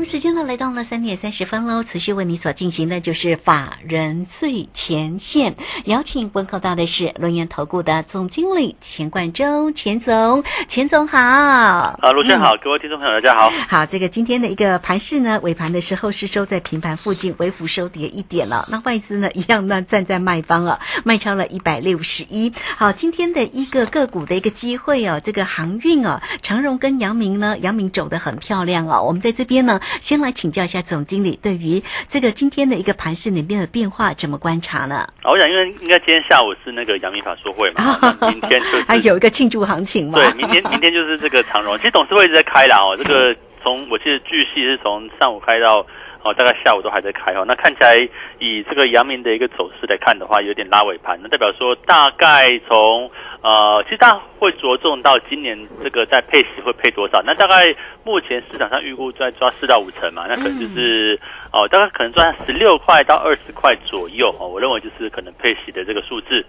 好，时间呢来到了三点三十分喽，持续为你所进行的就是法人最前线，邀请问候到的是轮源投顾的总经理钱冠洲，钱总，钱总好。啊，卢轩好，各位听众朋友大家好。好，这个今天的一个盘势呢，尾盘的时候是收在平盘附近，微幅收跌一点了。那外资呢，一样呢站在卖方啊，卖超了一百六十一。好，今天的一个个股的一个机会哦，这个航运哦，长荣跟阳明呢，阳明走得很漂亮哦。我们在这边呢，先来请教一下总经理，对于这个今天的一个盘市里面的变化怎么观察呢？啊，我想因为应该今天下午是那个阳明法说会嘛，那明天就是还有一个庆祝行情嘛。对，明天明天就是这个长荣，其实董事会一直在开啦哦，这个从我记得巨细是从上午开到哦，大概下午都还在开哦。那看起来以这个阳明的一个走势来看的话，有点拉尾盘，那代表说大概从呃，其实大家会着重到今年这个在配息会配多少？那大概目前市场上预估在抓四到五成嘛，那可能就是哦，大概可能赚十六块到二十块左右哦。我认为就是可能配息的这个数字。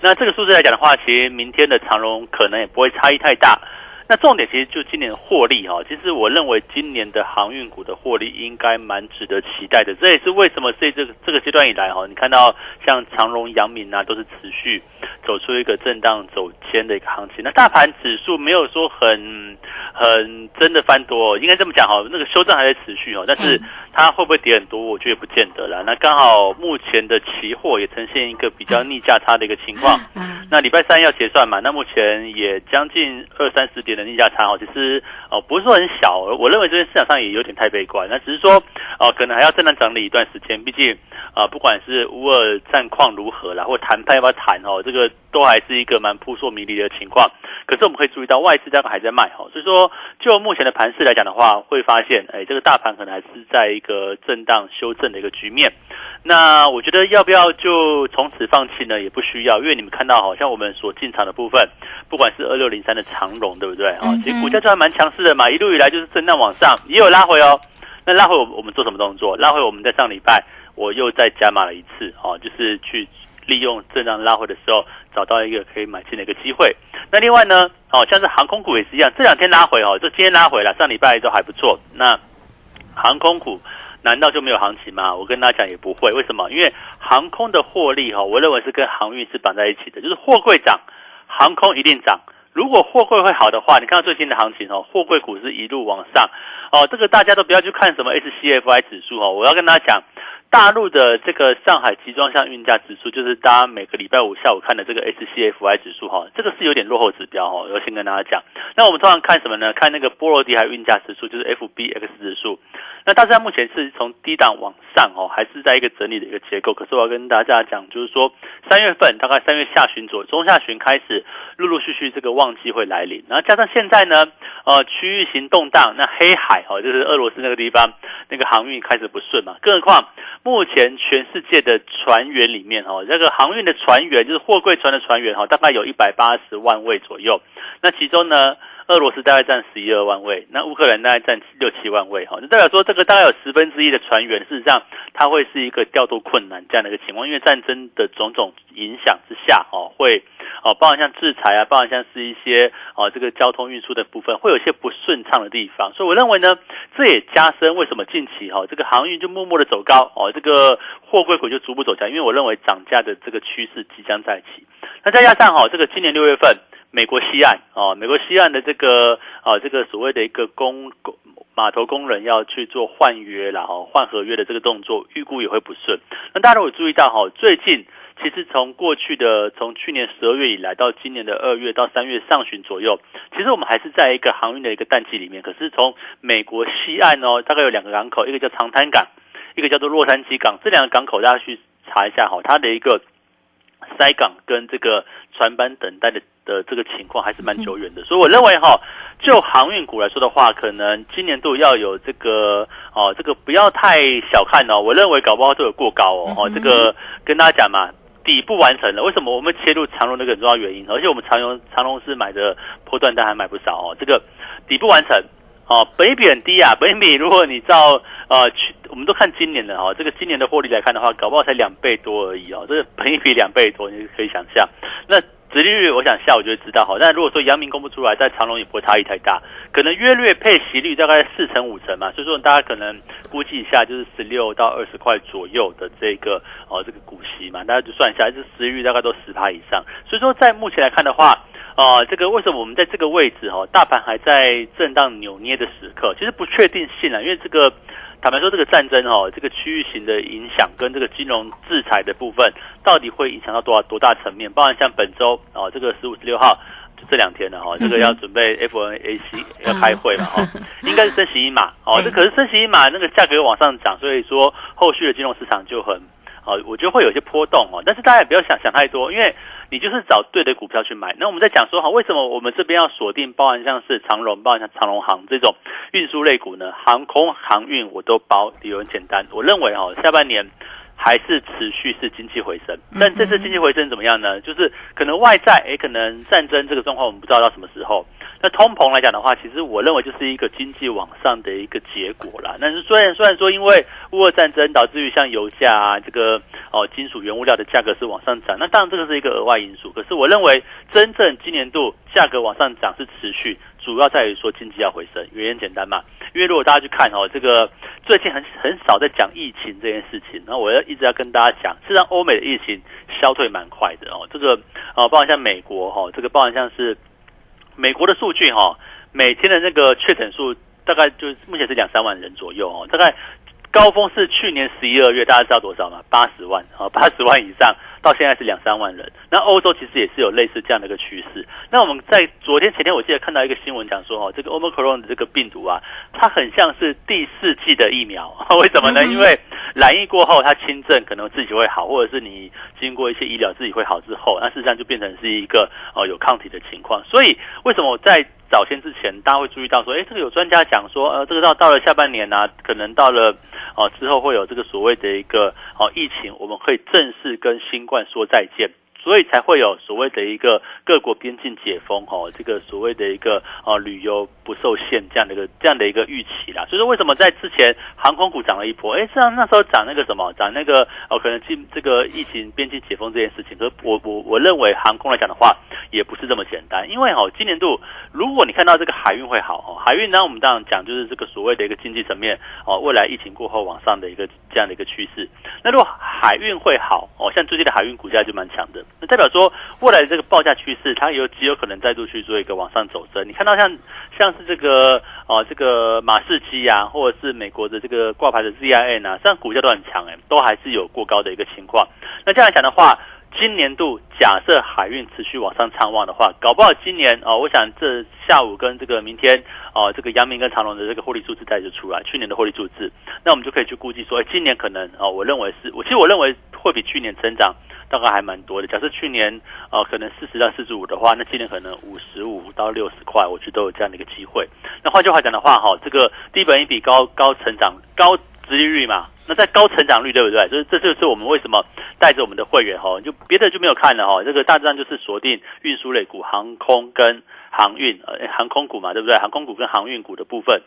那这个数字来讲的话，其实明天的长荣可能也不会差异太大。那重点其实就今年的获利哈，其实我认为今年的航运股的获利应该蛮值得期待的。这也是为什么在这个这个阶段以来哈，你看到像长荣、阳明啊，都是持续走出一个震荡走坚的一个行情。那大盘指数没有说很很真的翻多，应该这么讲哈，那个修正还在持续哦，但是它会不会跌很多，我觉得不见得了。那刚好目前的期货也呈现一个比较逆价差的一个情况。那礼拜三要结算嘛，那目前也将近二三十点的逆价差哦，其实哦不是说很小，我认为这边市场上也有点太悲观。那只是说哦，可能还要震荡整理一段时间，毕竟啊，不管是乌尔战况如何啦，或谈判要不要谈哦，这个都还是一个蛮扑朔迷离的情况。可是我们可以注意到外资大概还在卖哦，所以说就目前的盘势来讲的话，会发现哎，这个大盘可能还是在一个震荡修正的一个局面。那我觉得要不要就从此放弃呢？也不需要，因为你们看到好像我们所进场的部分，不管是二六零三的长荣，对不对啊？其实股价就还蛮强势的嘛，一路以来就是震荡往上，也有拉回哦。那拉回我我们做什么动作？拉回我们在上礼拜我又再加码了一次哦，就是去利用震荡拉回的时候，找到一个可以买进的一个机会。那另外呢，哦，像是航空股也是一样，这两天拉回哦，就今天拉回了，上礼拜都还不错。那航空股。难道就没有行情吗？我跟大家讲也不会，为什么？因为航空的获利哈，我认为是跟航运是绑在一起的，就是货柜涨，航空一定涨。如果货柜会好的话，你看到最近的行情哦，货柜股是一路往上哦，这个大家都不要去看什么 SCFI 指数哦，我要跟大家讲。大陆的这个上海集装箱运价指数，就是大家每个礼拜五下午看的这个 SCFI 指数哈，这个是有点落后指标哈，我要先跟大家讲。那我们通常看什么呢？看那个波罗的海运价指数，就是 FBX 指数。那大家目前是从低档往上哦，还是在一个整理的一个结构。可是我要跟大家讲，就是说三月份大概三月下旬左右，中下旬开始陆陆续续这个旺季会来临，然后加上现在呢，呃，区域型动荡，那黑海哦，就是俄罗斯那个地方那个航运开始不顺嘛，更何况。目前全世界的船员里面，哈，这个航运的船员就是货柜船的船员，哈，大概有一百八十万位左右。那其中呢，俄罗斯大概占十一二万位，那乌克兰大概占六七万位，哈，就代表说这个大概有十分之一的船员，事实上它会是一个调度困难这样的一个情况，因为战争的种种影响之下，哦，会。哦，包含像制裁啊，包含像是一些哦，这个交通运输的部分，会有些不顺畅的地方，所以我认为呢，这也加深为什么近期哈，这个航运就默默的走高哦，这个货柜股就逐步走强，因为我认为涨价的这个趋势即将再起。那再加上哈，这个今年六月份，美国西岸哦，美国西岸的这个哦，这个所谓的一个工工码头工人要去做换约然后换合约的这个动作，预估也会不顺。那大家有注意到哈，最近。其实从过去的从去年十二月以来到今年的二月到三月上旬左右，其实我们还是在一个航运的一个淡季里面。可是从美国西岸哦，大概有两个港口，一个叫长滩港，一个叫做洛杉矶港。这两个港口大家去查一下哈，它的一个塞港跟这个船班等待的的这个情况还是蛮久远的。所以我认为哈，就航运股来说的话，可能今年度要有这个哦，这个不要太小看哦。我认为搞不好都有过高哦。哦，这个跟大家讲嘛，底部完成了。为什么我们切入长隆的一个重要原因？而且我们长隆长隆是买的波段单还买不少哦。这个底部完成哦，本比很低啊。本益比如果你照呃去，我们都看今年的哦，这个今年的获利来看的话，搞不好才两倍多而已哦。这个本益比两倍多，你可以想象那。殖利率，我想下午就会知道哈。但如果说阳明公布出来，在长隆也不会差异太大，可能约略配息率大概四成五成嘛，所以说大家可能估计一下，就是十六到二十块左右的这个哦这个股息嘛，大家就算一下，这殖利率大概都十趴以上。所以说在目前来看的话，啊，这个为什么我们在这个位置哈，大盘还在震荡扭捏的时刻，其实不确定性啊，因为这个。坦白说，这个战争哦，这个区域型的影响跟这个金融制裁的部分，到底会影响到多少多大层面？包含像本周哦，这个十五十六号就这两天了哈，这个要准备 FNAC 要开会了哈，应该是升息一码哦。这可是升息一码，那个价格往上涨，所以说后续的金融市场就很哦，我觉得会有些波动哦。但是大家也不要想想太多，因为。你就是找对的股票去买。那我们在讲说哈，为什么我们这边要锁定包含像是长荣、包含像长荣航这种运输类股呢？航空航运我都包，理由很简单。我认为哈，下半年还是持续是经济回升。但这次经济回升怎么样呢？就是可能外在，也可能战争这个状况，我们不知道到什么时候。那通膨来讲的话，其实我认为就是一个经济往上的一个结果啦。但是虽然虽然说因为乌俄战争导致于像油价啊这个哦金属原物料的价格是往上涨，那当然这个是一个额外因素。可是我认为真正今年度价格往上涨是持续，主要在于说经济要回升。原因简单嘛，因为如果大家去看哦，这个最近很很少在讲疫情这件事情，那我要一直要跟大家讲，实际上欧美的疫情消退蛮快的哦。这个哦，包含像美国哈，这个包含像是。美国的数据哈，每天的那个确诊数大概就目前是两三万人左右哦，大概高峰是去年十一二月，大家知道多少吗？八十万啊，八十万以上，到现在是两三万人。那欧洲其实也是有类似这样的一个趋势。那我们在昨天前天，我记得看到一个新闻讲说哦，这个 Omicron 的这个病毒啊，它很像是第四季的疫苗，为什么呢？因为染疫过后，它轻症可能自己会好，或者是你经过一些医疗自己会好之后，那事实上就变成是一个哦有抗体的情况。所以为什么在早先之前，大家会注意到说，哎，这个有专家讲说，呃，这个到到了下半年呢，可能到了哦之后会有这个所谓的一个哦疫情，我们可以正式跟新冠说再见。所以才会有所谓的一个各国边境解封，哦，这个所谓的一个哦旅游不受限这样的一个这样的一个预期啦。所以说为什么在之前航空股涨了一波？哎，实际上那时候涨那个什么，涨那个哦，可能进这个疫情边境解封这件事情。可我我我认为航空来讲的话，也不是这么简单，因为哦，今年度如果你看到这个海运会好，哦，海运呢，我们当然讲就是这个所谓的一个经济层面，哦，未来疫情过后往上的一个这样的一个趋势。那如果海运会好，哦，像最近的海运股价就蛮强的。代表说，未来的这个报价趋势，它有极有可能再度去做一个往上走升。你看到像像是这个哦，这个马士基啊，或者是美国的这个挂牌的 ZIN 啊，这样股价都很强哎，都还是有过高的一个情况。那这样讲的话，今年度假设海运持续往上畅旺的话，搞不好今年哦，我想这下午跟这个明天哦，这个阳明跟长隆的这个获利数字再就出来，去年的获利数字，那我们就可以去估计说，哎，今年可能哦，我认为是我其实我认为会比去年成长。大概还蛮多的。假设去年呃可能四十到四十五的话，那今年可能五十五到六十块，我觉得都有这样的一个机会。那换句话讲的话，哈，这个低本一比高高成长高殖利率嘛，那在高成长率对不对？就是这就是我们为什么带着我们的会员哈，就别的就没有看了哈。这个大致上就是锁定运输类股、航空跟航运呃航空股嘛，对不对？航空股跟航运股的部分。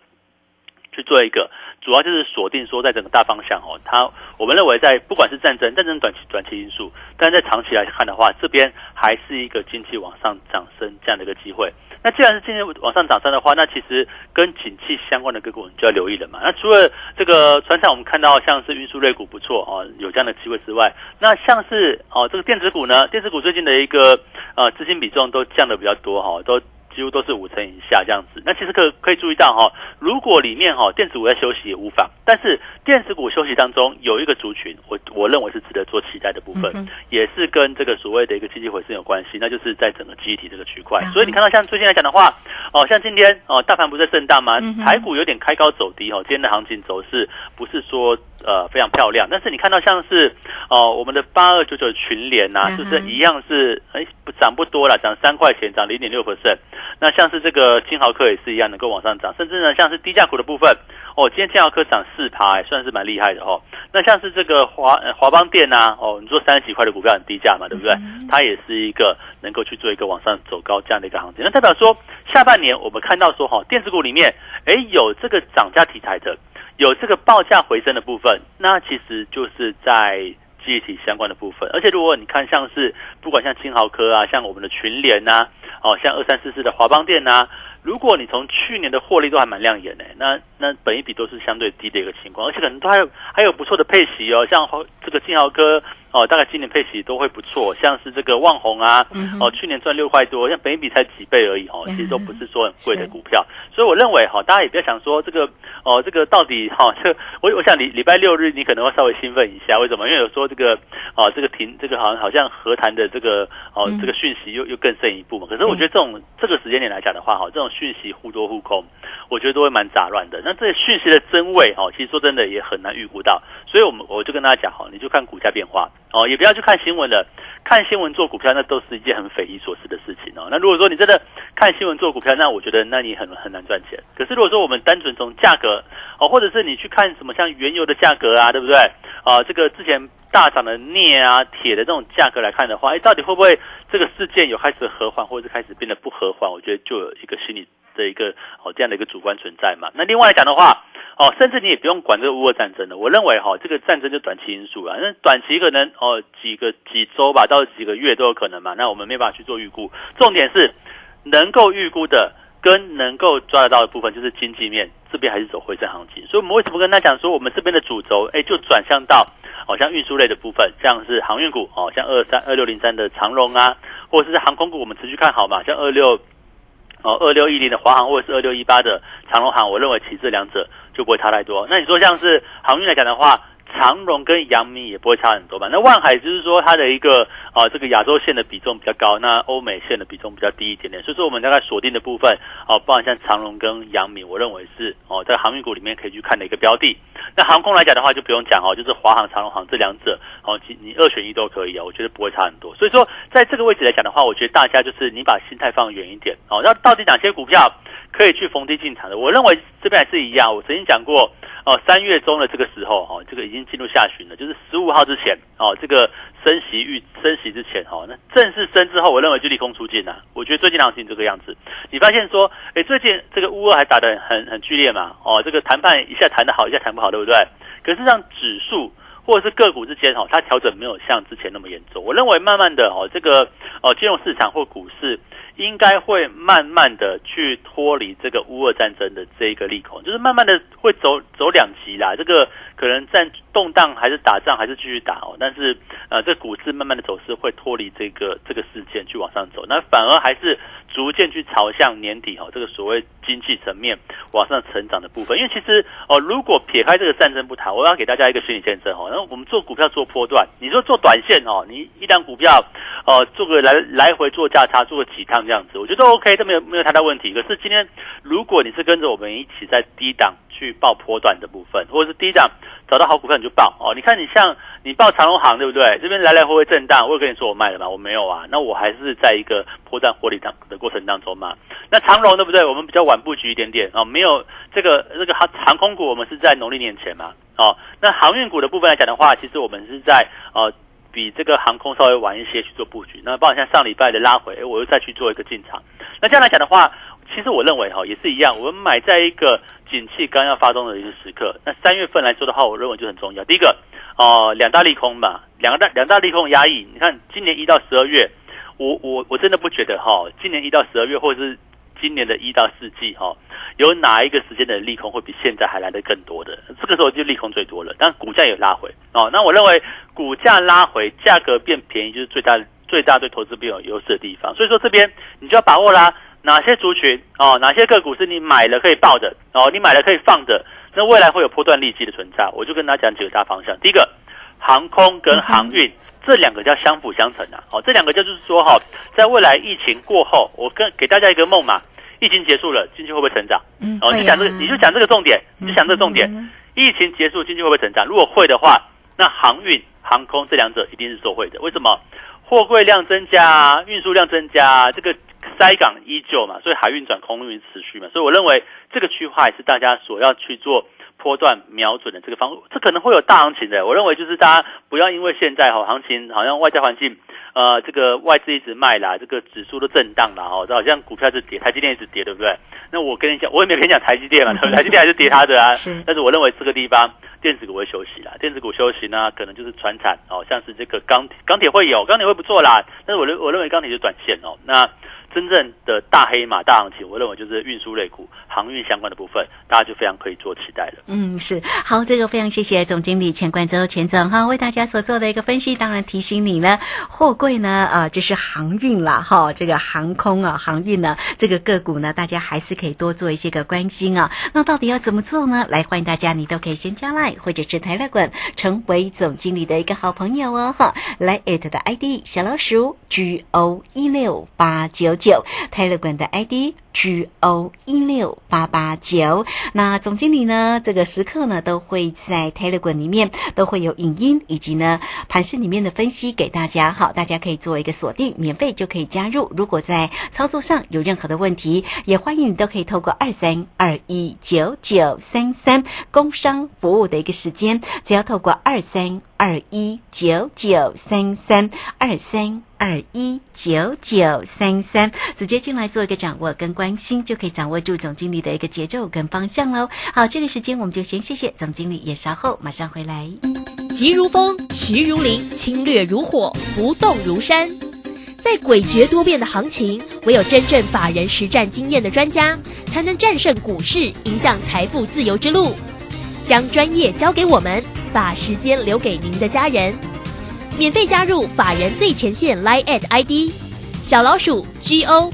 去做一个，主要就是锁定说，在整个大方向哦，它我们认为在不管是战争，战争短期短期因素，但在长期来看的话，这边还是一个经济往上涨升这样的一个机会。那既然是经济往上涨升的话，那其实跟景气相关的个股你就要留意了嘛。那除了这个船厂，我们看到像是运输类股不错哦，有这样的机会之外，那像是哦这个电子股呢，电子股最近的一个呃资金比重都降的比较多哈，都。几乎都是五成以下这样子，那其实可可以注意到哈，如果里面哈电子股在休息也无妨，但是电子股休息当中有一个族群，我我认为是值得做期待的部分，也是跟这个所谓的一个经济回升有关系，那就是在整个记忆体这个区块。所以你看到像最近来讲的话，哦，像今天哦大盘不是在震荡吗？台股有点开高走低哦，今天的行情走势不是说呃非常漂亮，但是你看到像是哦我们的八二九九群联呐，就是一样是哎不涨不多了，涨三块钱，涨零点六 percent。那像是这个金豪科也是一样，能够往上涨，甚至呢，像是低价股的部分，哦，今天金豪科涨四趴，算是蛮厉害的哦。那像是这个华华邦电呐，哦，你说三十几块的股票很低价嘛，对不对？它也是一个能够去做一个往上走高这样的一个行情。那代表说，下半年我们看到说哈，电子股里面，哎，有这个涨价题材的，有这个报价回升的部分，那其实就是在记忆体相关的部分。而且如果你看像是不管像金豪科啊，像我们的群联呐。哦，像二三四四的华邦电呐，如果你从去年的获利都还蛮亮眼的，那那本一比都是相对低的一个情况，而且可能都还有还有不错的配息哦，像这个金豪科哦，大概今年配息都会不错，像是这个旺宏啊，哦，去年赚六块多，像本一比才几倍而已哦，其实都不是说很贵的股票，所以我认为哈，大家也不要想说这个哦，这个到底哈，这我我想礼礼拜六日你可能会稍微兴奋一下，为什么？因为有说这个哦，这个停这个好像好像和谈的这个哦这个讯息又又更深一步嘛，可是。我觉得这种这个时间点来讲的话，哈，这种讯息互多互空，我觉得都会蛮杂乱的。那这些讯息的真伪，哈，其实说真的也很难预估到。所以，我们我就跟大家讲，哈，你就看股价变化，哦，也不要去看新闻了。看新闻做股票，那都是一件很匪夷所思的事情哦。那如果说你真的看新闻做股票，那我觉得那你很很难赚钱。可是如果说我们单纯从价格，哦，或者是你去看什么像原油的价格啊，对不对？啊，这个之前大涨的镍啊、铁的这种价格来看的话，哎，到底会不会这个事件有开始和缓，或者是开始变得不和缓？我觉得就有一个心理的一个哦这样的一个主观存在嘛。那另外来讲的话，哦，甚至你也不用管这个乌俄战争了。我认为哈，这个战争就短期因素啊，那短期可能哦几个几周吧，到几个月都有可能嘛。那我们没办法去做预估。重点是能够预估的。跟能够抓得到的部分就是经济面这边还是走回升行情，所以我们为什么跟他讲说我们这边的主轴，哎，就转向到好像运输类的部分，像是航运股哦，像二三二六零三的长龙啊，或者是航空股，我们持续看好嘛，像二六哦二六一零的华航，或者是二六一八的长龙航，我认为其这两者就不会差太多。那你说像是航运来讲的话。长荣跟阳明也不会差很多吧？那万海就是说它的一个啊，这个亚洲线的比重比较高，那欧美线的比重比较低一点点。所以说我们大概锁定的部分哦，包含像长荣跟阳明，我认为是哦，在航运股里面可以去看的一个标的。那航空来讲的话就不用讲哦，就是华航、长荣航这两者哦，你你二选一都可以啊，我觉得不会差很多。所以说在这个位置来讲的话，我觉得大家就是你把心态放远一点哦。那到底哪些股票可以去逢低进场的？我认为这边还是一样，我曾经讲过。哦，三月中的这个时候，哈，这个已经进入下旬了，就是十五号之前，哦，这个升息预升息之前，哈，那正式升之后，我认为就利空出尽了。我觉得最近行情这个样子，你发现说，哎，最近这个乌二还打得很很剧烈嘛，哦，这个谈判一下谈得好，一下谈不好，对不对？可是让指数或者是个股之间，哈，它调整没有像之前那么严重。我认为慢慢的，哦，这个哦，金融市场或股市。应该会慢慢的去脱离这个乌俄战争的这一个利空，就是慢慢的会走走两极啦。这个可能战动荡还是打仗还是继续打哦，但是呃，这股市慢慢的走势会脱离这个这个事件去往上走，那反而还是逐渐去朝向年底哈这个所谓经济层面往上成长的部分。因为其实哦，如果撇开这个战争不谈，我要给大家一个心理建设哈。那我们做股票做波段，你说做短线哦，你一旦股票哦做个来来回做价差，做个几趟。这样子，我觉得 OK，都没有没有太大问题。可是今天，如果你是跟着我们一起在低档去报波段的部分，或者是低档找到好股票你就报哦。你看，你像你报长隆行对不对？这边来来回回震荡，我有跟你说我卖了吗？我没有啊。那我还是在一个波段获利当的过程当中嘛。那长隆对不对？我们比较晚布局一点点哦，没有这个这个航航空股，我们是在农历年前嘛。哦，那航运股的部分来讲的话，其实我们是在呃。比这个航空稍微晚一些去做布局，那包括像上礼拜的拉回，我又再去做一个进场。那这样来讲的话，其实我认为哈也是一样，我们买在一个景气刚要发动的一个时刻。那三月份来说的话，我认为就很重要。第一个哦，两大利空嘛，两大两大利空压抑。你看今年一到十二月，我我我真的不觉得哈，今年一到十二月或者是。今年的一到四季，哈，有哪一个时间的利空会比现在还来得更多的？这个时候就利空最多了，但股价也拉回哦。那我认为股价拉回，价格变便宜，就是最大最大对投资比有优势的地方。所以说这边你就要把握啦，哪些族群哦，哪些个股是你买了可以报的哦，你买了可以放的，那未来会有波段利基的存在。我就跟大家讲几个大方向。第一个，航空跟航运这两个叫相辅相成的，哦，这两个就是说哈，在未来疫情过后，我跟给大家一个梦嘛。疫情结束了，经济会不会成长？嗯，哦，你讲这个，你就讲这个重点，你就讲这个重点。疫情结束，经济会不会成长？如果会的话，那航运、航空这两者一定是受惠的。为什么？货柜量增加，运输量增加，这个塞港依旧嘛，所以海运转空运持续嘛，所以我认为这个区块是大家所要去做。波段瞄准的这个方，这可能会有大行情的。我认为就是大家不要因为现在哈行情好像外在环境，呃，这个外资一直卖啦，这个指数都震荡了哈，好像股票是跌，台积电一直跌，对不对？那我跟你讲，我也没跟你讲台积电嘛，台积电还是跌它的啊。但是我认为这个地方电子股会休息啦，电子股休息呢，可能就是船产哦，像是这个钢钢铁会有，钢铁会不错啦。但是我认我认为钢铁是短线哦，那。真正的大黑马大行情，我认为就是运输类股、航运相关的部分，大家就非常可以做期待了。嗯，是好，这个非常谢谢总经理钱冠洲钱总哈，为大家所做的一个分析。当然提醒你呢，货柜呢，呃，就是航运啦，哈，这个航空啊，航运呢，这个个股呢，大家还是可以多做一些个关心啊。那到底要怎么做呢？来，欢迎大家，你都可以先加 LINE，或者是台乐滚，成为总经理的一个好朋友哦，哈。来，it 的 ID 小老鼠 G O 一六八九。九泰勒管的 ID G O 一六八八九，那总经理呢？这个时刻呢都会在泰勒管里面都会有影音以及呢盘市里面的分析给大家。好，大家可以做一个锁定，免费就可以加入。如果在操作上有任何的问题，也欢迎你都可以透过二三二一九九三三工商服务的一个时间，只要透过二三二一九九三三二三。二一九九三三，直接进来做一个掌握跟关心，就可以掌握住总经理的一个节奏跟方向喽。好，这个时间我们就先谢谢总经理，也稍后马上回来。急如风，徐如林，侵略如火，不动如山。在诡谲多变的行情，唯有真正法人实战经验的专家，才能战胜股市，影响财富自由之路。将专业交给我们，把时间留给您的家人。免费加入法人最前线，lie at ID 小老鼠 G O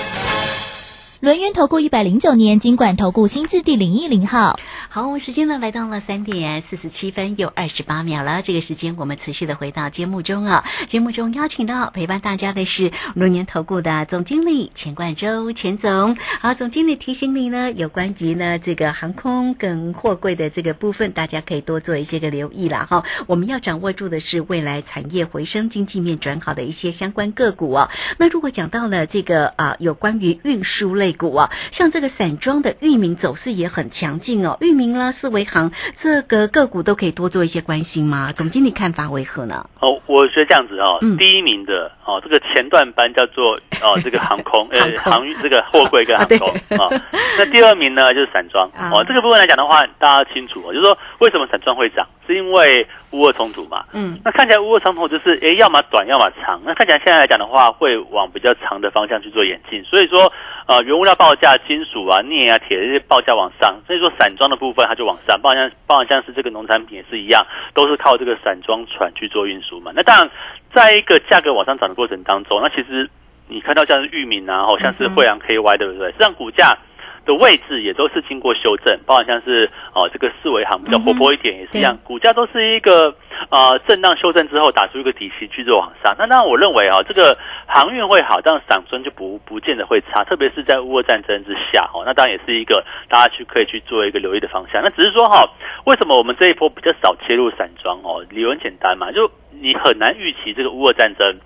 轮源投顾一百零九年金管投顾新字第零一零号。好，我们时间呢来到了三点四十七分又二十八秒了。这个时间我们持续的回到节目中啊。节目中邀请到陪伴大家的是轮年投顾的总经理钱冠洲钱总。好，总经理提醒你呢，有关于呢这个航空跟货柜的这个部分，大家可以多做一些个留意了哈。我们要掌握住的是未来产业回升、经济面转好的一些相关个股哦。那如果讲到了这个啊，有关于运输类股啊，像这个散装的域名走势也很强劲哦，域名。啦，四维行这个个股都可以多做一些关心吗？总经理看法为何呢？哦，我觉得这样子哦，第一名的哦，这个前段班叫做哦，这个航空 呃航运这个货柜跟航空 啊。那第二名呢就是散装哦，这个部分来讲的话，大家清楚哦，就是说为什么散装会涨，是因为乌俄冲突嘛。嗯，那看起来乌俄冲突就是诶，要么短，要么长。那看起来现在来讲的话，会往比较长的方向去做演进。所以说。啊，原物料报价，金属啊、镍啊、铁这些报价往上，所以说散装的部分它就往上。包括像包括像是这个农产品也是一样，都是靠这个散装船去做运输嘛。那当然，在一个价格往上涨的过程当中，那其实你看到像是玉米啊，好像是惠阳 KY，对不对？实际上股价。的位置也都是经过修正，包括像是哦这个四维行比较活泼一点，也是一样，股价都是一个呃震荡修正之后打出一个底气去做往上。那当然我认为啊，这个航运会好，但散装就不不见得会差，特别是在乌俄战争之下哦，那当然也是一个大家去可以去做一个留意的方向。那只是说哈，为什么我们这一波比较少切入散装哦？理由很简单嘛，就你很难预期这个乌俄战争。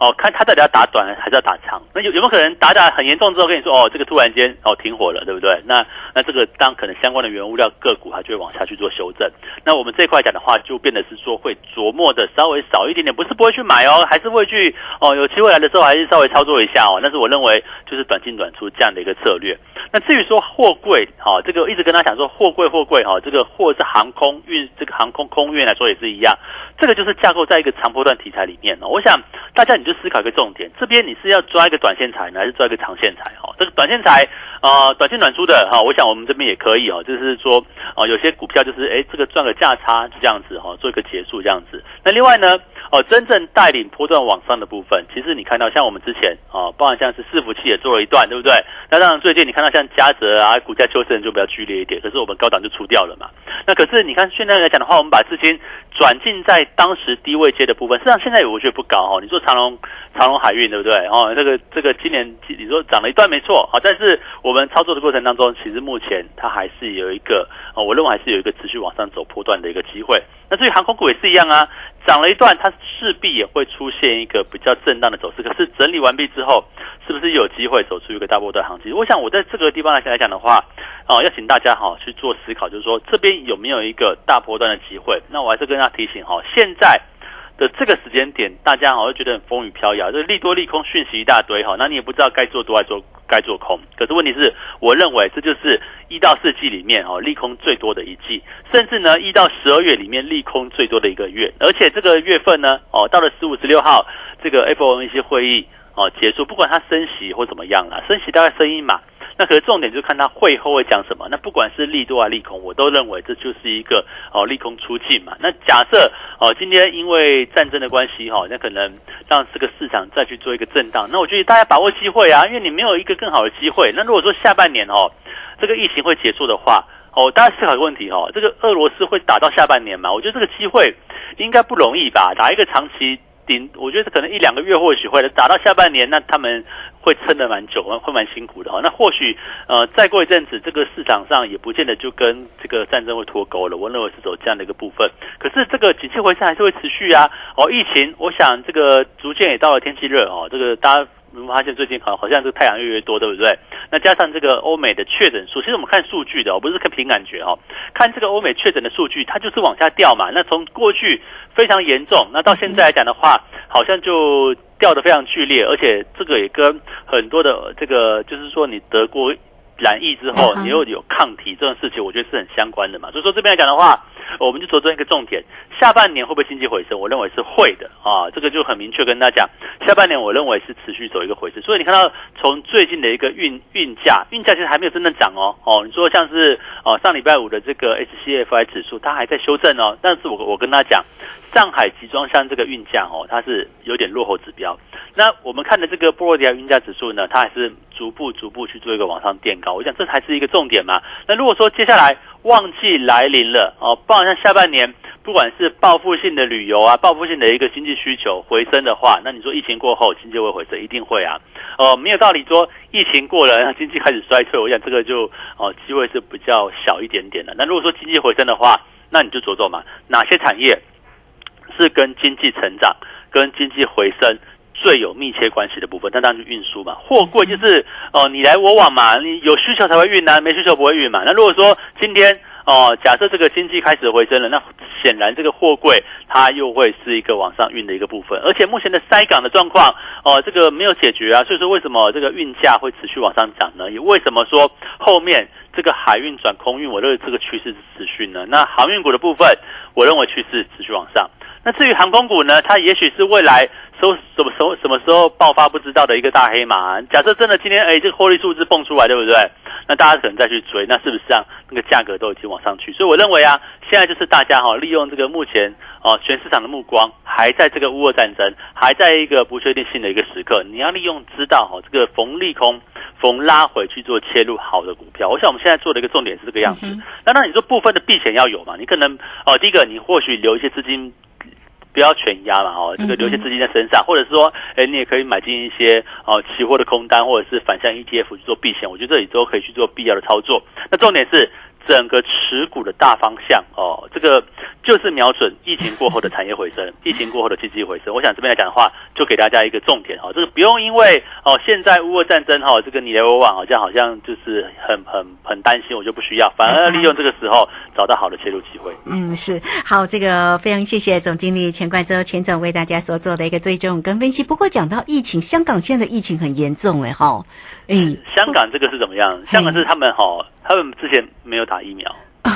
哦，看他到底要打短还是要打长？那有有没有可能打打很严重之后跟你说哦，这个突然间哦停火了，对不对？那那这个当可能相关的原物料个股它就会往下去做修正。那我们这块讲的话，就变得是说会琢磨的稍微少一点点，不是不会去买哦，还是会去哦，有机会来的时候还是稍微操作一下哦。但是我认为就是短进短出这样的一个策略。那至于说货柜，哈，这个一直跟他讲说货柜货柜哈，这个货是航空运，这个航空空运来说也是一样，这个就是架构在一个长波段题材里面哦。我想大家你就思考一个重点，这边你是要抓一个短线财呢，还是抓一个长线财？哈，这个短线财，啊，短线短出的哈，我想我们这边也可以哦，就是说哦，有些股票就是哎，这个赚个价差就这样子哈，做一个结束这样子。那另外呢？哦，真正带领波段往上的部分，其实你看到像我们之前啊，包含像是伺服器也做了一段，对不对？那当然最近你看到像嘉泽啊，股价修正就比较剧烈一点，可是我们高档就出掉了嘛。那可是你看现在来讲的话，我们把资金转进在当时低位接的部分，实际上现在我觉得不高哦。你说长隆长隆海运对不对？哦，这个这个今年你说涨了一段没错啊，但是我们操作的过程当中，其实目前它还是有一个哦，我认为还是有一个持续往上走波段的一个机会。那至于航空股也是一样啊。涨了一段，它势必也会出现一个比较震荡的走势。可是整理完毕之后，是不是有机会走出一个大波段行情？我想我在这个地方来来讲的话，哦，要请大家哈去做思考，就是说这边有没有一个大波段的机会？那我还是跟大家提醒哈，现在。的这个时间点，大家好像觉得很风雨飘摇，这利多利空讯息一大堆哈，那你也不知道该做多还是做该做空。可是问题是，我认为这就是一到四季里面哦利空最多的一季，甚至呢一到十二月里面利空最多的一个月，而且这个月份呢哦到了十五十六号这个 FOMC 会议哦结束，不管它升息或怎么样啦，升息大概升一码。那可是重点就是看他会后会讲什么。那不管是利多啊利空，我都认为这就是一个哦利空出尽嘛。那假设哦今天因为战争的关系哈，那可能让这个市场再去做一个震荡。那我觉得大家把握机会啊，因为你没有一个更好的机会。那如果说下半年哦这个疫情会结束的话，哦大家思考一个问题哦，这个俄罗斯会打到下半年嘛？我觉得这个机会应该不容易吧？打一个长期。我觉得可能一两个月或许会打到下半年，那他们会撑得蛮久，会蛮辛苦的哈。那或许呃再过一阵子，这个市场上也不见得就跟这个战争会脱钩了。我认为是走这样的一个部分。可是这个景气回升还是会持续啊。哦，疫情，我想这个逐渐也到了天气热哦，这个大家。我们发现最近好好像这个太阳越来越多，对不对？那加上这个欧美的确诊数，其实我们看数据的，我不是看凭感觉哦。看这个欧美确诊的数据，它就是往下掉嘛。那从过去非常严重，那到现在来讲的话，好像就掉的非常剧烈，而且这个也跟很多的这个，就是说你得过染疫之后，你又有抗体这种事情，我觉得是很相关的嘛。所以说这边来讲的话。我们就着重一个重点，下半年会不会经济回升？我认为是会的啊，这个就很明确跟大家讲，下半年我认为是持续走一个回升。所以你看到从最近的一个运运价，运价其实还没有真正涨哦哦，你说像是哦上礼拜五的这个 HCFI 指数，它还在修正哦，但是我我跟大家讲，上海集装箱这个运价哦，它是有点落后指标。那我们看的这个波罗的海运价指数呢，它还是逐步逐步去做一个往上垫高。我想这才是一个重点嘛。那如果说接下来，旺季来临了哦，不然像下半年，不管是报复性的旅游啊，报复性的一个经济需求回升的话，那你说疫情过后经济会回升，一定会啊。哦，没有道理说疫情过了，经济开始衰退，我想这个就哦机会是比较小一点点的。那如果说经济回升的话，那你就着重嘛，哪些产业是跟经济成长、跟经济回升最有密切关系的部分？那当然就运输嘛，货柜就是哦你来我往嘛，你有需求才会运啊，没需求不会运嘛。那如果说今天哦，假设这个经济开始回升了，那显然这个货柜它又会是一个往上运的一个部分，而且目前的塞港的状况哦，这个没有解决啊，所以说为什么这个运价会持续往上涨呢？也为什么说后面这个海运转空运，我认为这个趋势是持续呢？那航运股的部分，我认为趋势持续往上。那至于航空股呢，它也许是未来收什么时候什么时候爆发不知道的一个大黑马。假设真的今天哎，这个获利数字蹦出来，对不对？那大家可能再去追，那是不是让那个价格都已经往上去？所以我认为啊，现在就是大家哈，利用这个目前哦全市场的目光还在这个乌俄战争，还在一个不确定性的一个时刻，你要利用知道哈这个逢利空逢拉回去做切入好的股票。我想我们现在做的一个重点是这个样子。那那你说部分的避险要有嘛？你可能哦，第一个你或许留一些资金。不要全压嘛，哦，这个留些资金在身上，或者是说，哎，你也可以买进一些哦期货的空单，或者是反向 ETF 去做避险。我觉得这里都可以去做必要的操作。那重点是整个持股的大方向哦，这个就就是瞄准疫情过后的产业回升，疫情过后的经济回升。我想这边来讲的话，就给大家一个重点哦，这个不用因为哦现在乌俄战争哈，这个你来我往好像好像就是很很很担心，我就不需要，反而利用这个时候找到好的切入机会。嗯，是好，这个非常谢谢总经理钱冠洲钱总为大家所做的一个追踪跟分析。不过讲到疫情，香港现在的疫情很严重哎哈，嗯，香港这个是怎么样？香港是他们哈，他们之前没有打疫苗。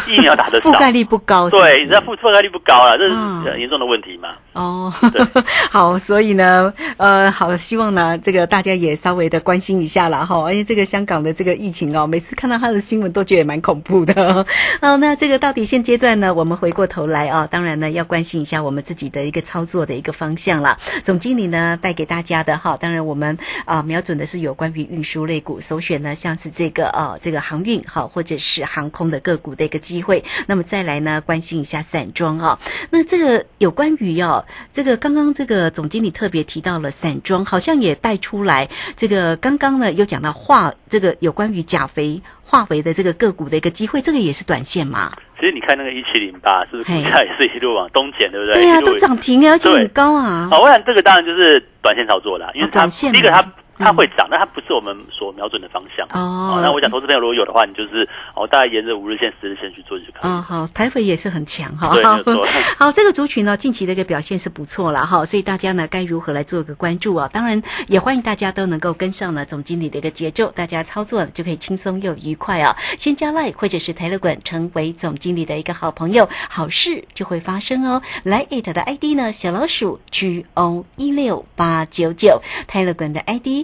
疫苗打的 覆盖率不高，对，你知道覆覆盖率不高了，这是很严重的问题嘛？哦，好，所以呢，呃，好，希望呢，这个大家也稍微的关心一下了哈。而且这个香港的这个疫情哦，每次看到他的新闻都觉得蛮恐怖的。哦，那这个到底现阶段呢，我们回过头来啊，当然呢，要关心一下我们自己的一个操作的一个方向了。总经理呢带给大家的哈，当然我们啊瞄准的是有关于运输类股，首选呢像是这个啊这个航运好，或者是航空的个股的一个机会。那么再来呢，关心一下散装啊。那这个有关于哦，这个刚刚这个总经理特别提到了散装，好像也带出来这个刚刚呢又讲到化这个有关于钾肥化肥的这个个股的一个机会，这个也是短线嘛。其实你看那个一七零八，是不是股价也是一路往东减，对不对？对啊，都涨停了而且很高啊。好，我想这个当然就是短线操作啦，因为它第一个它。它会涨，但它不是我们所瞄准的方向。哦，那我想投资朋友如果有的话，你就是哦，大概沿着五日线、十日线去做就可以。哦，好，台北也是很强哈。对，好，这个族群呢，近期的一个表现是不错了哈，所以大家呢该如何来做一个关注啊？当然也欢迎大家都能够跟上呢总经理的一个节奏，大家操作就可以轻松又愉快啊。先加 Line 或者是台乐馆，成为总经理的一个好朋友，好事就会发生哦。来 it 的 ID 呢，小老鼠 G O 一六八九九，台乐馆的 ID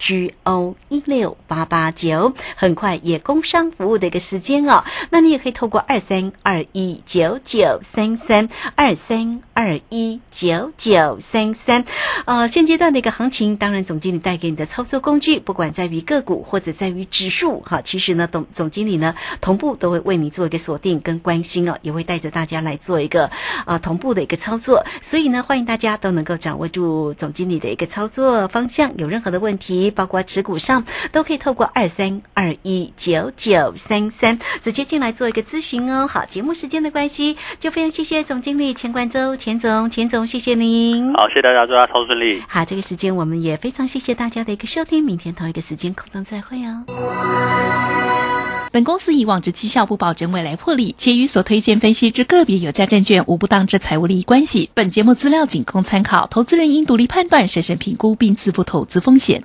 G O。一六八八九，很快也工商服务的一个时间哦。那你也可以透过二三二一九九三三二三二一九九三三。呃，现阶段的一个行情，当然总经理带给你的操作工具，不管在于个股或者在于指数，哈，其实呢，总总经理呢同步都会为你做一个锁定跟关心哦，也会带着大家来做一个呃同步的一个操作。所以呢，欢迎大家都能够掌握住总经理的一个操作方向。有任何的问题，包括持股。股上都可以透过二三二一九九三三直接进来做一个咨询哦。好，节目时间的关系，就非常谢谢总经理钱冠洲钱总，钱总谢谢您。好，谢谢大家，祝大家超顺利。好，这个时间我们也非常谢谢大家的一个收听，明天同一个时间空中再会哦。本公司以往之绩效不保证未来获利，且与所推荐分析之个别有价证券无不当之财务利益关系。本节目资料仅供参考，投资人应独立判断、审慎评估并自负投资风险。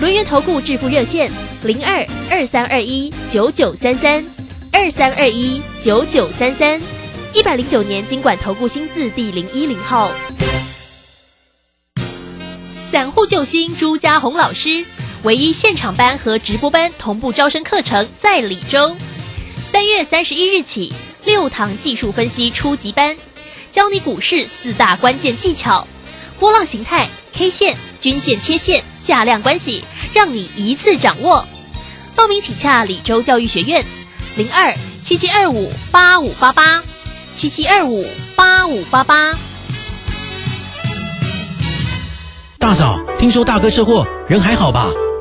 轮源投顾致富热线零二二三二一九九三三二三二一九九三三一百零九年经管投顾新字第零一零号。散户救星朱家红老师，唯一现场班和直播班同步招生课程在李州。三月三十一日起，六堂技术分析初级班，教你股市四大关键技巧，波浪形态。K 线、均线、切线、价量关系，让你一次掌握。报名请洽李州教育学院，零二七七二五八五八八，七七二五八五八八。大嫂，听说大哥车祸，人还好吧？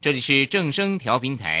这里是正声调频台